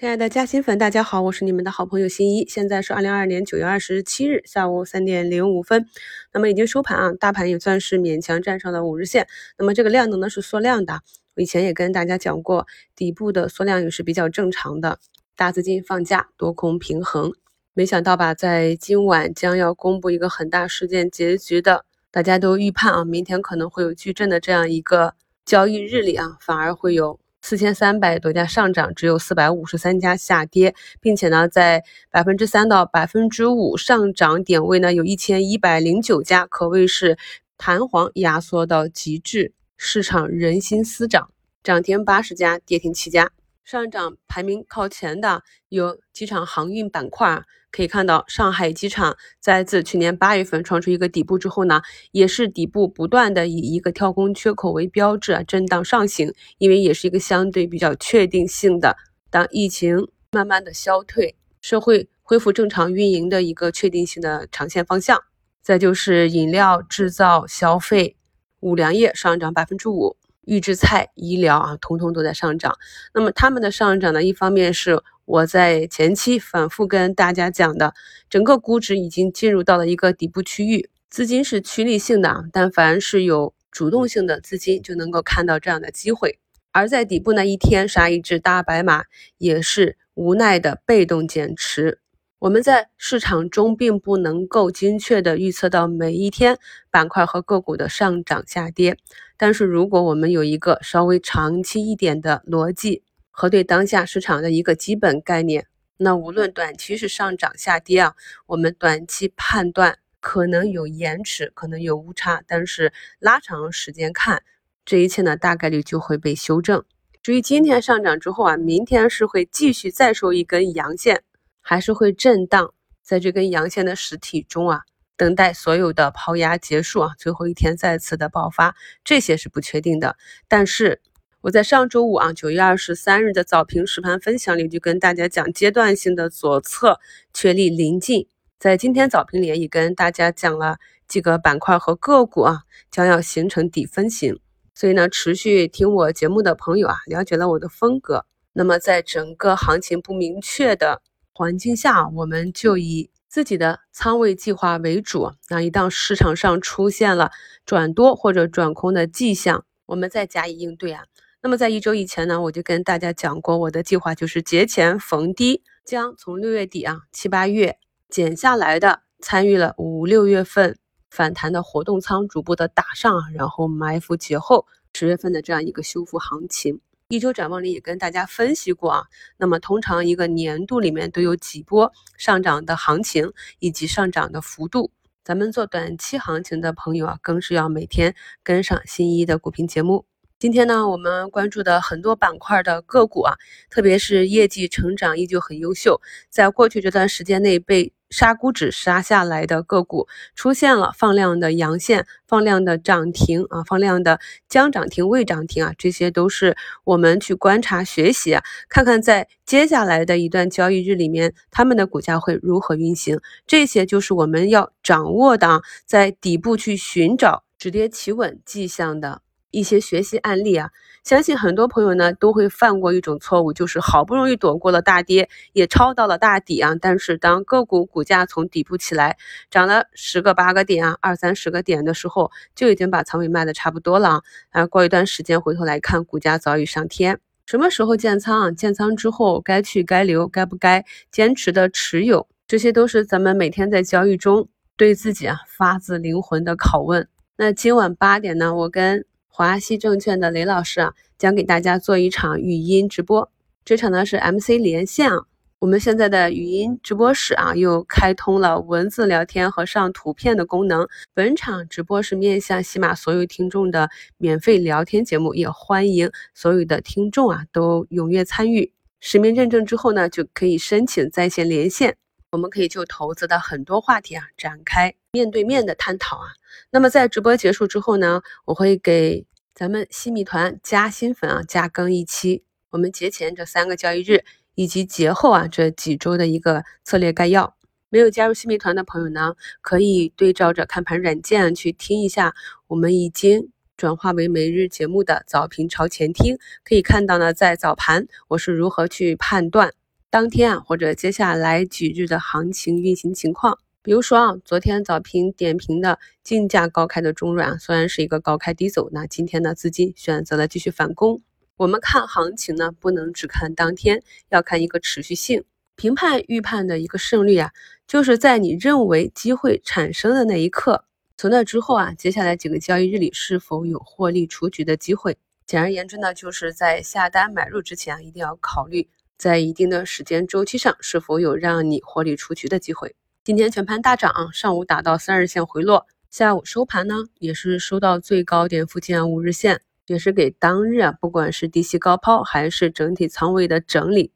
亲爱的嘉兴粉，大家好，我是你们的好朋友新一。现在是二零二二年九月二十七日下午三点零五分，那么已经收盘啊，大盘也算是勉强站上了五日线。那么这个量能呢是缩量的，我以前也跟大家讲过，底部的缩量也是比较正常的，大资金放假，多空平衡。没想到吧，在今晚将要公布一个很大事件结局的，大家都预判啊，明天可能会有巨震的这样一个交易日里啊，反而会有。四千三百多家上涨，只有四百五十三家下跌，并且呢，在百分之三到百分之五上涨点位呢，有一千一百零九家，可谓是弹簧压缩到极致，市场人心思涨，涨停八十家，跌停七家。上涨排名靠前的有机场航运板块，可以看到上海机场在自去年八月份创出一个底部之后呢，也是底部不断的以一个跳空缺口为标志，震荡上行，因为也是一个相对比较确定性的，当疫情慢慢的消退，社会恢复正常运营的一个确定性的长线方向。再就是饮料、制造、消费、五粮液上涨百分之五。预制菜、医疗啊，通通都在上涨。那么它们的上涨呢，一方面是我在前期反复跟大家讲的，整个估值已经进入到了一个底部区域，资金是趋利性的，但凡是有主动性的资金就能够看到这样的机会。而在底部那一天杀一只大白马，也是无奈的被动减持。我们在市场中并不能够精确的预测到每一天板块和个股的上涨下跌，但是如果我们有一个稍微长期一点的逻辑和对当下市场的一个基本概念，那无论短期是上涨下跌啊，我们短期判断可能有延迟，可能有误差，但是拉长时间看，这一切呢大概率就会被修正。至于今天上涨之后啊，明天是会继续再收一根阳线。还是会震荡在这根阳线的实体中啊，等待所有的抛压结束啊，最后一天再次的爆发，这些是不确定的。但是我在上周五啊，九月二十三日的早评实盘分享里就跟大家讲，阶段性的左侧确立临近。在今天早评里也跟大家讲了几个板块和个股啊，将要形成底分型。所以呢，持续听我节目的朋友啊，了解了我的风格。那么在整个行情不明确的。环境下，我们就以自己的仓位计划为主。那一旦市场上出现了转多或者转空的迹象，我们再加以应对啊。那么在一周以前呢，我就跟大家讲过，我的计划就是节前逢低，将从六月底啊七八月减下来的参与了五六月份反弹的活动仓逐步的打上，然后埋伏节后十月份的这样一个修复行情。一周展望里也跟大家分析过啊，那么通常一个年度里面都有几波上涨的行情以及上涨的幅度，咱们做短期行情的朋友啊，更是要每天跟上新一的股评节目。今天呢，我们关注的很多板块的个股啊，特别是业绩成长依旧很优秀，在过去这段时间内被。杀股指杀下来的个股出现了放量的阳线，放量的涨停啊，放量的将涨停未涨停啊，这些都是我们去观察学习啊，看看在接下来的一段交易日里面，他们的股价会如何运行，这些就是我们要掌握的啊，在底部去寻找止跌企稳迹象的。一些学习案例啊，相信很多朋友呢都会犯过一种错误，就是好不容易躲过了大跌，也抄到了大底啊，但是当个股股价从底部起来，涨了十个八个点啊，二三十个点的时候，就已经把仓位卖的差不多了啊。过一段时间回头来看，股价早已上天。什么时候建仓啊？建仓之后该去该留，该不该坚持的持有，这些都是咱们每天在交易中对自己啊发自灵魂的拷问。那今晚八点呢，我跟华西证券的雷老师啊，将给大家做一场语音直播。这场呢是 MC 连线啊。我们现在的语音直播室啊，又开通了文字聊天和上图片的功能。本场直播是面向喜马所有听众的免费聊天节目，也欢迎所有的听众啊都踊跃参与。实名认证之后呢，就可以申请在线连线。我们可以就投资的很多话题啊展开面对面的探讨啊。那么在直播结束之后呢，我会给咱们新米团加新粉啊加更一期我们节前这三个交易日以及节后啊这几周的一个策略概要。没有加入新米团的朋友呢，可以对照着看盘软件去听一下我们已经转化为每日节目的早评朝前听，可以看到呢在早盘我是如何去判断。当天啊或者接下来几日的行情运行情况。比如说啊，昨天早评点评的竞价高开的中软啊，虽然是一个高开低走，那今天呢资金选择了继续反攻。我们看行情呢，不能只看当天，要看一个持续性。评判预判的一个胜率啊，就是在你认为机会产生的那一刻，从那之后啊，接下来几个交易日里是否有获利出局的机会。简而言之呢，就是在下单买入之前啊，一定要考虑在一定的时间周期上是否有让你获利出局的机会。今天全盘大涨，上午打到三日线回落，下午收盘呢也是收到最高点附近五日线，也是给当日啊不管是低吸高抛还是整体仓位的整理，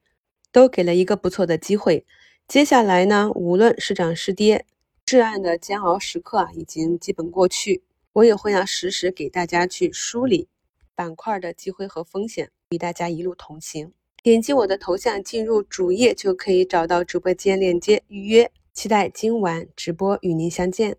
都给了一个不错的机会。接下来呢，无论是涨是跌，至暗的煎熬时刻啊已经基本过去，我也会啊实时给大家去梳理板块的机会和风险，与大家一路同行。点击我的头像进入主页就可以找到直播间链接预约。期待今晚直播与您相见。